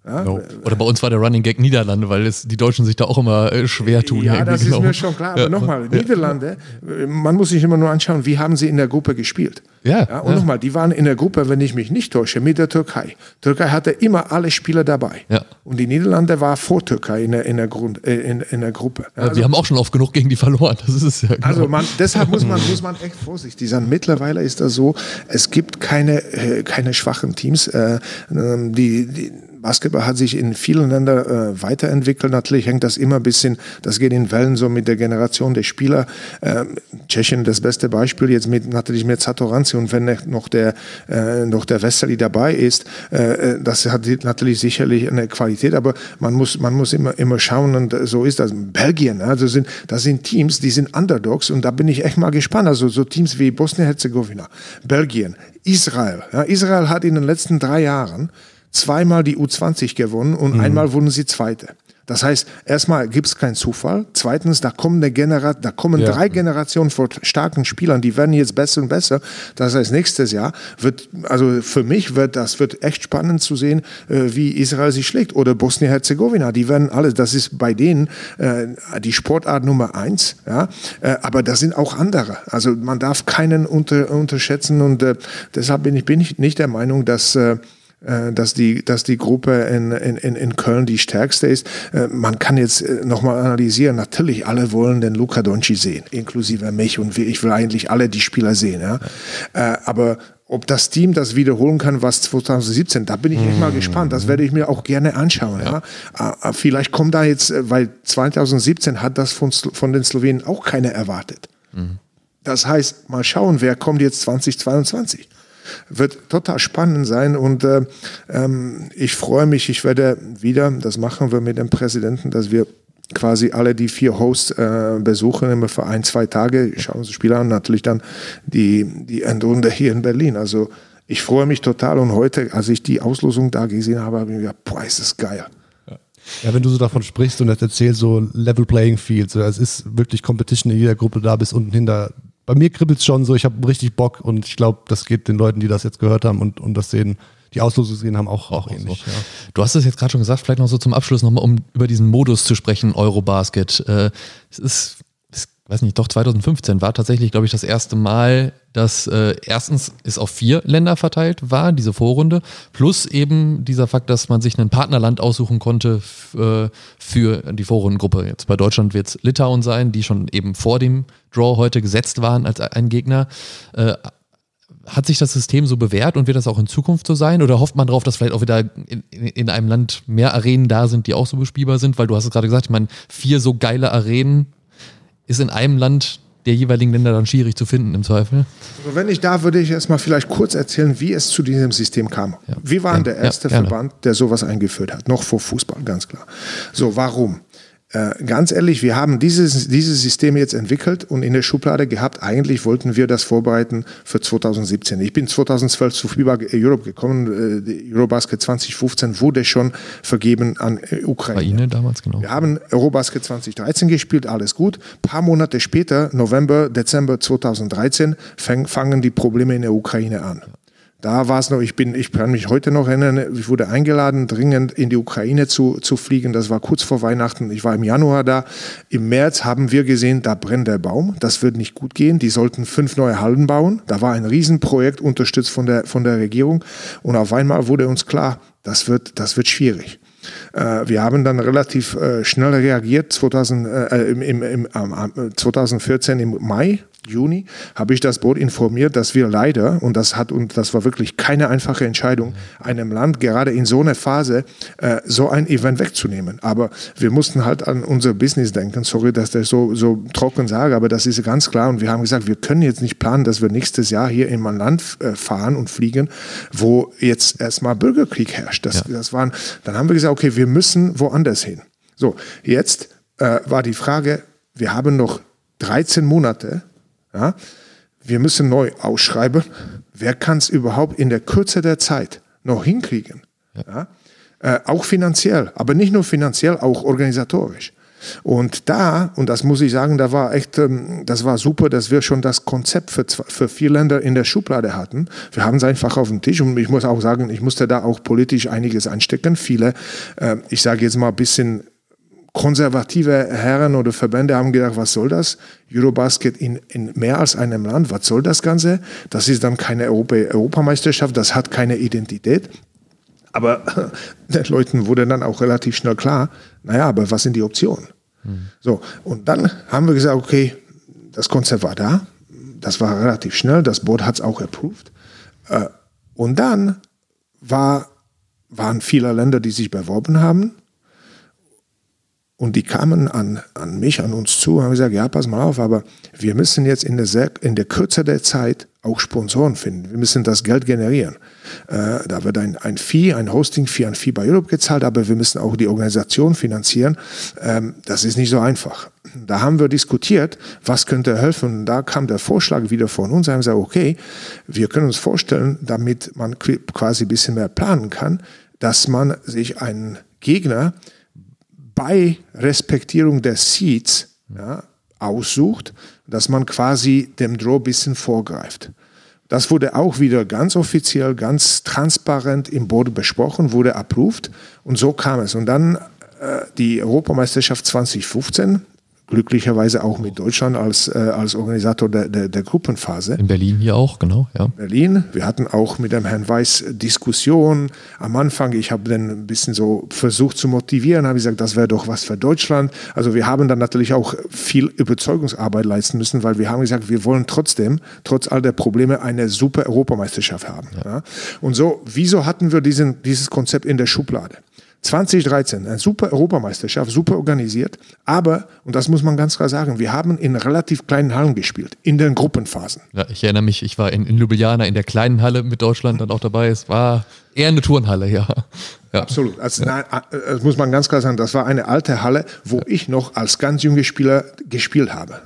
Ja? No. Oder bei uns war der Running Gag Niederlande, weil es, die Deutschen sich da auch immer äh, schwer tun. Ja, das ist genau. mir schon klar. Aber ja. nochmal, Niederlande, man muss sich immer nur anschauen, wie haben sie in der Gruppe gespielt. Ja. ja und ja. nochmal, die waren in der Gruppe, wenn ich mich nicht täusche, mit der Türkei. Türkei hatte immer alle Spieler dabei. Ja. Und die Niederlande war vor Türkei in der, in der, Grund, äh, in, in der Gruppe. Ja, also, wir haben auch schon oft genug gegen die verloren. Das ist ja. Genau. Also man, deshalb muss man, muss man echt vorsichtig sein. Mittlerweile ist das so, es gibt keine, äh, keine schwachen Teams. Äh, ähm, die, die Basketball hat sich in vielen Ländern äh, weiterentwickelt. Natürlich hängt das immer ein bisschen, das geht in Wellen so mit der Generation der Spieler. Ähm, Tschechien das beste Beispiel jetzt mit natürlich mit Satoranzi und wenn noch der äh, noch der Westerli dabei ist, äh, äh das hat natürlich sicherlich eine Qualität, aber man muss man muss immer immer schauen und so ist das. Belgien, also sind das sind Teams, die sind Underdogs und da bin ich echt mal gespannt. Also so Teams wie Bosnien-Herzegowina, Belgien, Israel. Ja, Israel hat in den letzten drei Jahren zweimal die U20 gewonnen und mhm. einmal wurden sie Zweite. Das heißt, erstmal gibt es keinen Zufall. Zweitens, da kommen, eine Genera da kommen ja. drei Generationen von starken Spielern, die werden jetzt besser und besser. Das heißt, nächstes Jahr wird, also für mich wird das wird echt spannend zu sehen, äh, wie Israel sich schlägt. Oder Bosnien-Herzegowina, die werden alle, das ist bei denen äh, die Sportart Nummer eins. Ja? Äh, aber das sind auch andere. Also man darf keinen unter, unterschätzen und äh, deshalb bin ich, bin ich nicht der Meinung, dass äh, äh, dass die, dass die Gruppe in, in, in Köln die stärkste ist. Äh, man kann jetzt äh, nochmal analysieren. Natürlich, alle wollen den Luca Donci sehen, inklusive mich und ich will eigentlich alle die Spieler sehen. Ja? Aber ob das Team das wiederholen kann, was 2017, da bin ich echt mal mhm. gespannt. Das werde ich mir auch gerne anschauen. Ja. ja. Vielleicht kommt da jetzt, äh, weil 2017 hat das von, von den Slowenen auch keiner erwartet. Mhm. Das heißt, mal schauen, wer kommt jetzt 2022. Wird total spannend sein und äh, ähm, ich freue mich, ich werde wieder, das machen wir mit dem Präsidenten, dass wir quasi alle die vier Hosts äh, besuchen, immer für ein, zwei Tage, schauen uns das Spiel an, natürlich dann die, die Endrunde hier in Berlin. Also ich freue mich total und heute, als ich die Auslosung da gesehen habe, habe ich mir gedacht, boah, ist das geil. Ja, wenn du so davon sprichst und das erzählst, so Level Playing Field, so, es ist wirklich Competition in jeder Gruppe da bis unten hinter. Bei mir kribbelt es schon so, ich habe richtig Bock und ich glaube, das geht den Leuten, die das jetzt gehört haben und, und das sehen, die Auslosung gesehen haben, auch, auch, auch ähnlich. So. Ja. Du hast es jetzt gerade schon gesagt, vielleicht noch so zum Abschluss nochmal, um über diesen Modus zu sprechen, Eurobasket. Äh, es ist, weiß nicht, doch 2015 war tatsächlich, glaube ich, das erste Mal, dass äh, erstens es auf vier Länder verteilt war, diese Vorrunde, plus eben dieser Fakt, dass man sich ein Partnerland aussuchen konnte äh, für die Vorrundengruppe. Jetzt bei Deutschland wird es Litauen sein, die schon eben vor dem Draw heute gesetzt waren als ein Gegner. Äh, hat sich das System so bewährt und wird das auch in Zukunft so sein? Oder hofft man darauf, dass vielleicht auch wieder in, in, einem Land mehr Arenen da sind, die auch so bespielbar sind? Weil du hast es gerade gesagt, ich meine, vier so geile Arenen ist in einem Land der jeweiligen Länder dann schwierig zu finden im Zweifel. Also wenn ich da würde ich erstmal vielleicht kurz erzählen, wie es zu diesem System kam. Ja. Wir waren ja, der erste ja, Verband, der sowas eingeführt hat, noch vor Fußball, ganz klar. So, warum? Äh, ganz ehrlich, wir haben dieses, dieses System jetzt entwickelt und in der Schublade gehabt. Eigentlich wollten wir das vorbereiten für 2017. Ich bin 2012 zu FIBA Europe gekommen. Äh, Eurobasket 2015 wurde schon vergeben an äh, Ukraine. Ukraine damals, genau. Wir haben Eurobasket 2013 gespielt, alles gut. Ein paar Monate später, November, Dezember 2013, fangen die Probleme in der Ukraine an. Da war es noch, ich bin, ich kann mich heute noch erinnern, ich wurde eingeladen, dringend in die Ukraine zu, zu fliegen. Das war kurz vor Weihnachten. Ich war im Januar da. Im März haben wir gesehen, da brennt der Baum. Das wird nicht gut gehen. Die sollten fünf neue Hallen bauen. Da war ein Riesenprojekt unterstützt von der, von der Regierung. Und auf einmal wurde uns klar, das wird, das wird schwierig. Äh, wir haben dann relativ äh, schnell reagiert. 2000, äh, im, im, im, 2014 im Mai Juni habe ich das Board informiert, dass wir leider, und das hat, und das war wirklich keine einfache Entscheidung, einem Land gerade in so einer Phase äh, so ein Event wegzunehmen. Aber wir mussten halt an unser Business denken. Sorry, dass ich das so, so trocken sage, aber das ist ganz klar. Und wir haben gesagt, wir können jetzt nicht planen, dass wir nächstes Jahr hier in ein Land äh, fahren und fliegen, wo jetzt erstmal Bürgerkrieg herrscht. Das, ja. das waren, dann haben wir gesagt, okay, wir müssen woanders hin. So, jetzt äh, war die Frage, wir haben noch 13 Monate ja? Wir müssen neu ausschreiben. Wer kann es überhaupt in der Kürze der Zeit noch hinkriegen? Ja? Äh, auch finanziell, aber nicht nur finanziell, auch organisatorisch. Und da, und das muss ich sagen, da war echt, ähm, das war super, dass wir schon das Konzept für, für vier Länder in der Schublade hatten. Wir haben es einfach auf dem Tisch und ich muss auch sagen, ich musste da auch politisch einiges einstecken. Viele, äh, ich sage jetzt mal ein bisschen konservative Herren oder Verbände haben gedacht, was soll das? Eurobasket in, in mehr als einem Land, was soll das Ganze? Das ist dann keine Europa Europameisterschaft, das hat keine Identität. Aber den Leuten wurde dann auch relativ schnell klar, naja, aber was sind die Optionen? Mhm. So, und dann haben wir gesagt, okay, das Konzept war da, das war relativ schnell, das Board hat es auch approved. Äh, und dann war, waren viele Länder, die sich beworben haben und die kamen an, an mich, an uns zu haben gesagt, ja, pass mal auf, aber wir müssen jetzt in der, sehr, in der Kürze der Zeit auch Sponsoren finden. Wir müssen das Geld generieren. Äh, da wird ein, ein Fee, ein Hosting-Fee an FIBA Europe gezahlt, aber wir müssen auch die Organisation finanzieren. Ähm, das ist nicht so einfach. Da haben wir diskutiert, was könnte helfen. Und da kam der Vorschlag wieder von uns. Wir haben gesagt, okay, wir können uns vorstellen, damit man quasi ein bisschen mehr planen kann, dass man sich einen Gegner bei Respektierung der Seats ja, aussucht, dass man quasi dem Draw ein bisschen vorgreift. Das wurde auch wieder ganz offiziell, ganz transparent im Board besprochen, wurde approved und so kam es. Und dann äh, die Europameisterschaft 2015 glücklicherweise auch mit Deutschland als, äh, als Organisator der, der, der, Gruppenphase. In Berlin hier auch, genau. Ja. Berlin. Wir hatten auch mit dem Herrn Weiß Diskussionen. Am Anfang, ich habe dann ein bisschen so versucht zu motivieren, habe gesagt, das wäre doch was für Deutschland. Also wir haben dann natürlich auch viel Überzeugungsarbeit leisten müssen, weil wir haben gesagt, wir wollen trotzdem, trotz all der Probleme, eine super Europameisterschaft haben. Ja. Ja. Und so, wieso hatten wir diesen, dieses Konzept in der Schublade? 2013, eine super Europameisterschaft, super organisiert. Aber, und das muss man ganz klar sagen, wir haben in relativ kleinen Hallen gespielt, in den Gruppenphasen. Ja, ich erinnere mich, ich war in, in Ljubljana in der kleinen Halle mit Deutschland dann auch dabei. Es war eher eine Turnhalle, ja. Ja. Absolut. Also, ja. nein, äh, das muss man ganz klar sagen, das war eine alte Halle, wo ja. ich noch als ganz junger Spieler gespielt habe.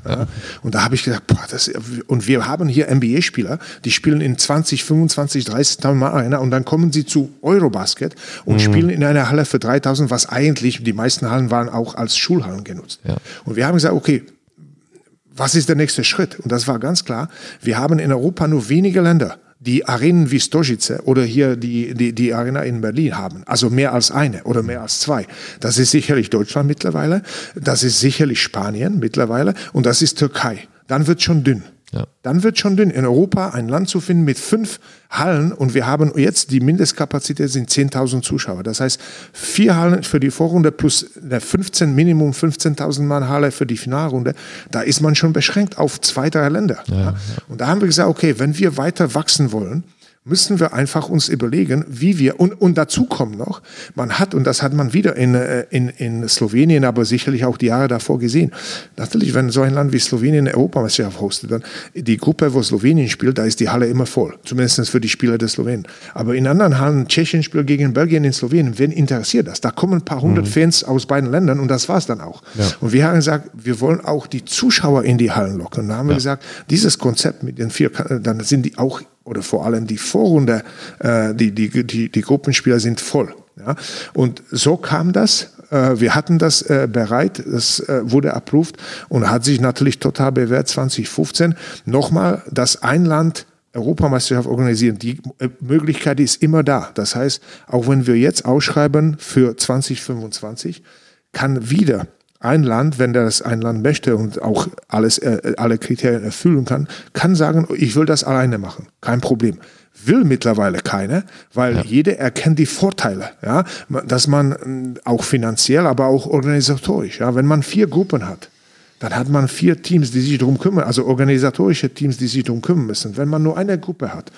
Und da habe ich gesagt, boah, das, und wir haben hier NBA-Spieler, die spielen in 20, 25, 30.000 Mal Arena und dann kommen sie zu Eurobasket und mhm. spielen in einer Halle für 3.000, was eigentlich, die meisten Hallen waren auch als Schulhallen genutzt. Und wir haben gesagt, okay, was ist der nächste Schritt? Und das war ganz klar, wir haben in Europa nur wenige Länder die Arenen wie Stojice oder hier die, die, die Arena in Berlin haben. Also mehr als eine oder mehr als zwei. Das ist sicherlich Deutschland mittlerweile, das ist sicherlich Spanien mittlerweile und das ist Türkei. Dann wird schon dünn. Ja. Dann wird schon dünn, in Europa ein Land zu finden mit fünf Hallen und wir haben jetzt die Mindestkapazität sind 10.000 Zuschauer. Das heißt, vier Hallen für die Vorrunde plus 15, Minimum 15.000 Mann Halle für die Finalrunde. Da ist man schon beschränkt auf zwei, drei Länder. Ja, ja. Und da haben wir gesagt, okay, wenn wir weiter wachsen wollen, müssen wir einfach uns überlegen, wie wir, und, und dazu kommt noch, man hat, und das hat man wieder in, äh, in, in Slowenien, aber sicherlich auch die Jahre davor gesehen, natürlich, wenn so ein Land wie Slowenien eine Europameisterschaft hostet, dann die Gruppe, wo Slowenien spielt, da ist die Halle immer voll, zumindest für die Spieler der Slowenen. Aber in anderen Hallen, Tschechien spielt gegen Belgien in Slowenien, wen interessiert das? Da kommen ein paar hundert mhm. Fans aus beiden Ländern und das war es dann auch. Ja. Und wir haben gesagt, wir wollen auch die Zuschauer in die Hallen locken. Und da haben ja. wir gesagt, dieses Konzept mit den vier, dann sind die auch oder vor allem die Vorrunde, äh, die, die, die, die Gruppenspieler sind voll. Ja? Und so kam das. Äh, wir hatten das äh, bereit, das äh, wurde approved und hat sich natürlich total bewährt 2015. Nochmal, dass ein Land Europameisterschaft organisieren. Die äh, Möglichkeit ist immer da. Das heißt, auch wenn wir jetzt ausschreiben für 2025, kann wieder ein Land, wenn das ein Land möchte und auch alles, äh, alle Kriterien erfüllen kann, kann sagen, ich will das alleine machen. Kein Problem. Will mittlerweile keine, weil ja. jeder erkennt die Vorteile, ja, dass man äh, auch finanziell, aber auch organisatorisch, ja, wenn man vier Gruppen hat, dann hat man vier Teams, die sich darum kümmern, also organisatorische Teams, die sich darum kümmern müssen. Wenn man nur eine Gruppe hat,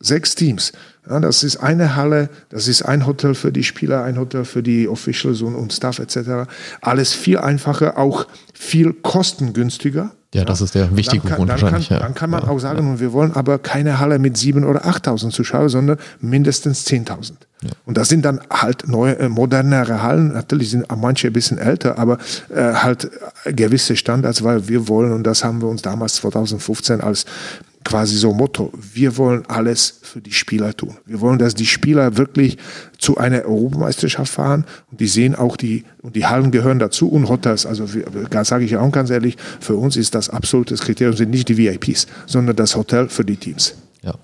sechs Teams. Ja, das ist eine Halle, das ist ein Hotel für die Spieler, ein Hotel für die Officials und, und Staff etc. Alles viel einfacher, auch viel kostengünstiger. Ja, das ist der wichtige kann, Grund dann wahrscheinlich. Kann, ja. Dann kann man ja, auch sagen, ja. wir wollen aber keine Halle mit 7.000 oder 8.000 Zuschauern, sondern mindestens 10.000. Ja. Und das sind dann halt neue, äh, modernere Hallen. Natürlich sind manche ein bisschen älter, aber äh, halt gewisse Standards, weil wir wollen, und das haben wir uns damals 2015 als quasi so Motto. Wir wollen alles für die Spieler tun. Wir wollen, dass die Spieler wirklich zu einer Europameisterschaft fahren und die sehen auch die, und die Hallen gehören dazu und Hotels. Also sage ich auch ganz ehrlich, für uns ist das absolutes Kriterium, sind nicht die VIPs, sondern das Hotel für die Teams. Ja.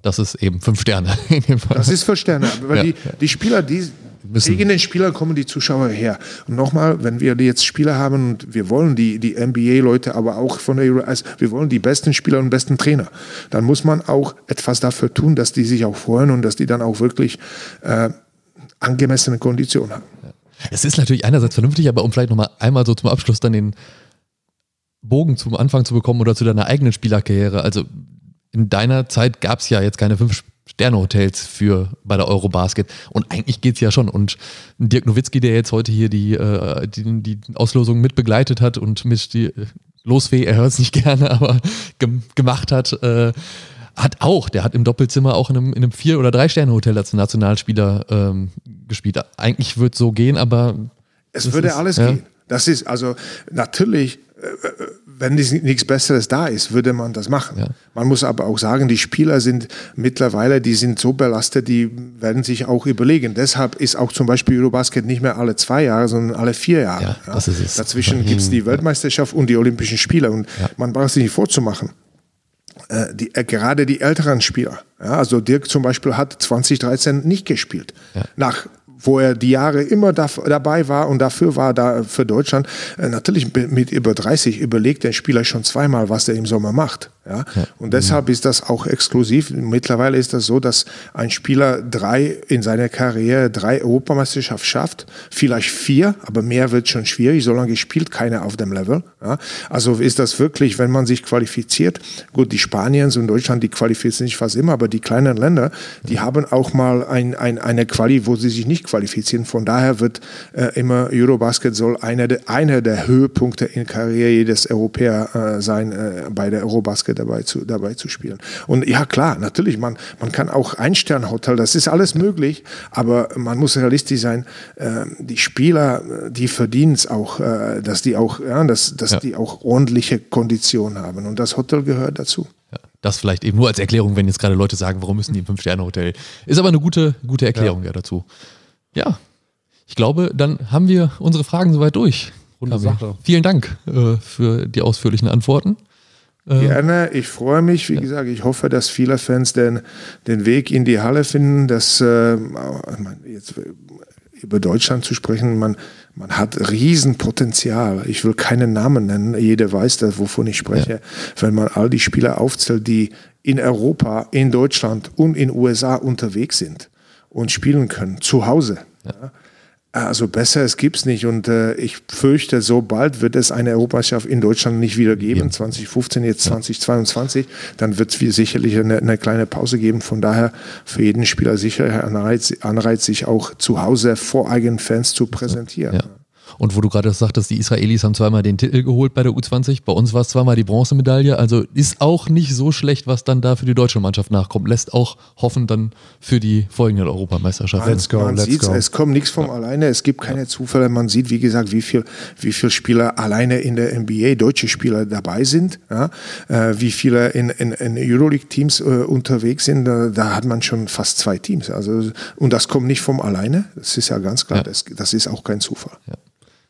Das ist eben fünf Sterne in dem Fall. Das ist fünf Sterne, weil ja. die, die Spieler, die, müssen. Gegen den Spieler kommen die Zuschauer her. Und nochmal, wenn wir jetzt Spieler haben und wir wollen die, die NBA-Leute, aber auch von der Euro, also wir wollen die besten Spieler und besten Trainer, dann muss man auch etwas dafür tun, dass die sich auch freuen und dass die dann auch wirklich äh, angemessene Konditionen haben. Es ist natürlich einerseits vernünftig, aber um vielleicht nochmal einmal so zum Abschluss dann den Bogen zum Anfang zu bekommen oder zu deiner eigenen Spielerkarriere. Also in deiner Zeit gab es ja jetzt keine fünf Sterne-Hotels für bei der Eurobasket. Und eigentlich geht es ja schon. Und Dirk Nowitzki, der jetzt heute hier die, äh, die, die Auslosung mit begleitet hat und mit die Losfee, er hört es nicht gerne, aber gem gemacht hat, äh, hat auch, der hat im Doppelzimmer auch in einem, in einem Vier- oder Drei-Sterne-Hotel als Nationalspieler ähm, gespielt. Eigentlich wird es so gehen, aber. Es würde ist, alles ja. gehen. Das ist also natürlich. Äh, äh wenn nichts Besseres da ist, würde man das machen. Ja. Man muss aber auch sagen, die Spieler sind mittlerweile, die sind so belastet, die werden sich auch überlegen. Deshalb ist auch zum Beispiel Eurobasket nicht mehr alle zwei Jahre, sondern alle vier Jahre. Ja, ja. Dazwischen gibt es die Weltmeisterschaft und die Olympischen Spiele. Und man braucht sich nicht vorzumachen. Äh, die, äh, gerade die älteren Spieler, also Dirk zum Beispiel hat 2013 nicht gespielt. Nach wo er die Jahre immer da, dabei war und dafür war da für Deutschland. Äh, natürlich mit über 30 überlegt der Spieler schon zweimal, was er im Sommer macht. Ja? ja. Und deshalb ist das auch exklusiv. Mittlerweile ist das so, dass ein Spieler drei in seiner Karriere drei Europameisterschaften schafft, vielleicht vier, aber mehr wird schon schwierig, solange spielt keiner auf dem Level. Ja? Also ist das wirklich, wenn man sich qualifiziert, gut, die Spaniens und Deutschland, die qualifizieren sich fast immer, aber die kleinen Länder, die haben auch mal ein, ein, eine Quali, wo sie sich nicht qualifizieren. Von daher wird äh, immer Eurobasket soll einer der, einer der Höhepunkte in Karriere jedes Europäer äh, sein, äh, bei der Eurobasket dabei zu, dabei zu spielen. Und ja, klar, natürlich, man, man kann auch ein Sternhotel, das ist alles möglich, aber man muss realistisch sein, äh, die Spieler, die verdienen es auch, äh, dass die auch, ja, dass, dass ja. die auch ordentliche Konditionen haben. Und das Hotel gehört dazu. Ja. Das vielleicht eben nur als Erklärung, wenn jetzt gerade Leute sagen, warum müssen die im Fünf-Sterne-Hotel? Ist aber eine gute, gute Erklärung ja. ja dazu. Ja, ich glaube, dann haben wir unsere Fragen soweit durch. Runde Sache. Vielen Dank äh, für die ausführlichen Antworten. Äh, Gerne, ich freue mich. Wie ja. gesagt, ich hoffe, dass viele Fans den, den Weg in die Halle finden, dass äh, jetzt über Deutschland zu sprechen, man, man hat Riesenpotenzial. Ich will keinen Namen nennen, jeder weiß das, wovon ich spreche. Ja. Wenn man all die Spieler aufzählt, die in Europa, in Deutschland und in USA unterwegs sind und spielen können, zu Hause. Ja. Also besser, es gibt es nicht. Und äh, ich fürchte, so bald wird es eine Europameisterschaft in Deutschland nicht wieder geben. Ja. 2015, jetzt 2022. Dann wird es sicherlich eine, eine, kleine Pause geben. Von daher für jeden Spieler sicher Anreiz, Anreiz sich auch zu Hause vor eigenen Fans zu präsentieren. Ja. Und wo du gerade sagtest, die Israelis haben zweimal den Titel geholt bei der U20. Bei uns war es zweimal die Bronzemedaille. Also ist auch nicht so schlecht, was dann da für die deutsche Mannschaft nachkommt. Lässt auch hoffen dann für die folgenden Europameisterschaften. Let's go, man let's go. Es kommt nichts von ja. alleine. Es gibt keine Zufälle. Man sieht, wie gesagt, wie viele wie viel Spieler alleine in der NBA, deutsche Spieler dabei sind. Ja? Äh, wie viele in, in, in Euroleague-Teams äh, unterwegs sind. Da, da, hat man schon fast zwei Teams. Also, und das kommt nicht von alleine. Das ist ja ganz klar. Ja. Das, das ist auch kein Zufall.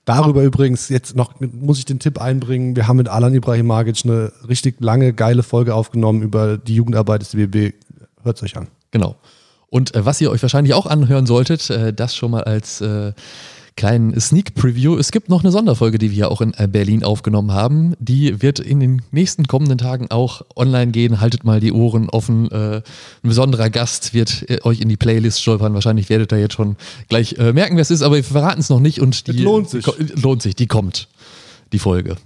Darüber übrigens, jetzt noch muss ich den Tipp einbringen, wir haben mit Alan Ibrahimagic eine richtig lange, geile Folge aufgenommen über die Jugendarbeit des DBB. Hört es euch an. Genau. Und äh, was ihr euch wahrscheinlich auch anhören solltet, äh, das schon mal als äh, kleinen Sneak Preview. Es gibt noch eine Sonderfolge, die wir ja auch in äh, Berlin aufgenommen haben. Die wird in den nächsten kommenden Tagen auch online gehen. Haltet mal die Ohren offen. Äh, ein besonderer Gast wird äh, euch in die Playlist stolpern. Wahrscheinlich werdet ihr jetzt schon gleich merken, wer es ist, aber wir verraten es noch nicht und die das lohnt sich. Lohnt sich, die kommt, die Folge.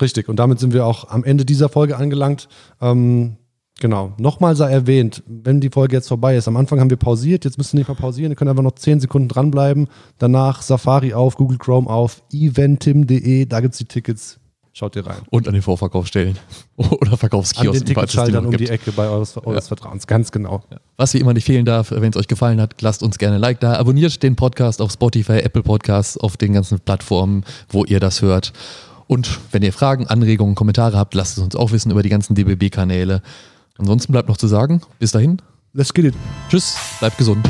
Richtig, und damit sind wir auch am Ende dieser Folge angelangt. Ähm, Genau. Nochmal sei erwähnt, wenn die Folge jetzt vorbei ist. Am Anfang haben wir pausiert, jetzt müsst ihr nicht mehr pausieren. Ihr könnt einfach noch 10 Sekunden dranbleiben. Danach Safari auf, Google Chrome auf, eventim.de, da gibt es die Tickets. Schaut ihr rein. Und an den Vorverkaufsstellen. Oder Verkaufskiosken. An den Ticketschaltern um die Ecke bei eures, eures ja. Vertrauens. Ganz genau. Ja. Was wie immer nicht fehlen darf, wenn es euch gefallen hat, lasst uns gerne ein Like da. Abonniert den Podcast auf Spotify, Apple Podcasts, auf den ganzen Plattformen, wo ihr das hört. Und wenn ihr Fragen, Anregungen, Kommentare habt, lasst es uns auch wissen über die ganzen DBB-Kanäle. Ansonsten bleibt noch zu sagen, bis dahin. Let's get it. Tschüss, bleibt gesund.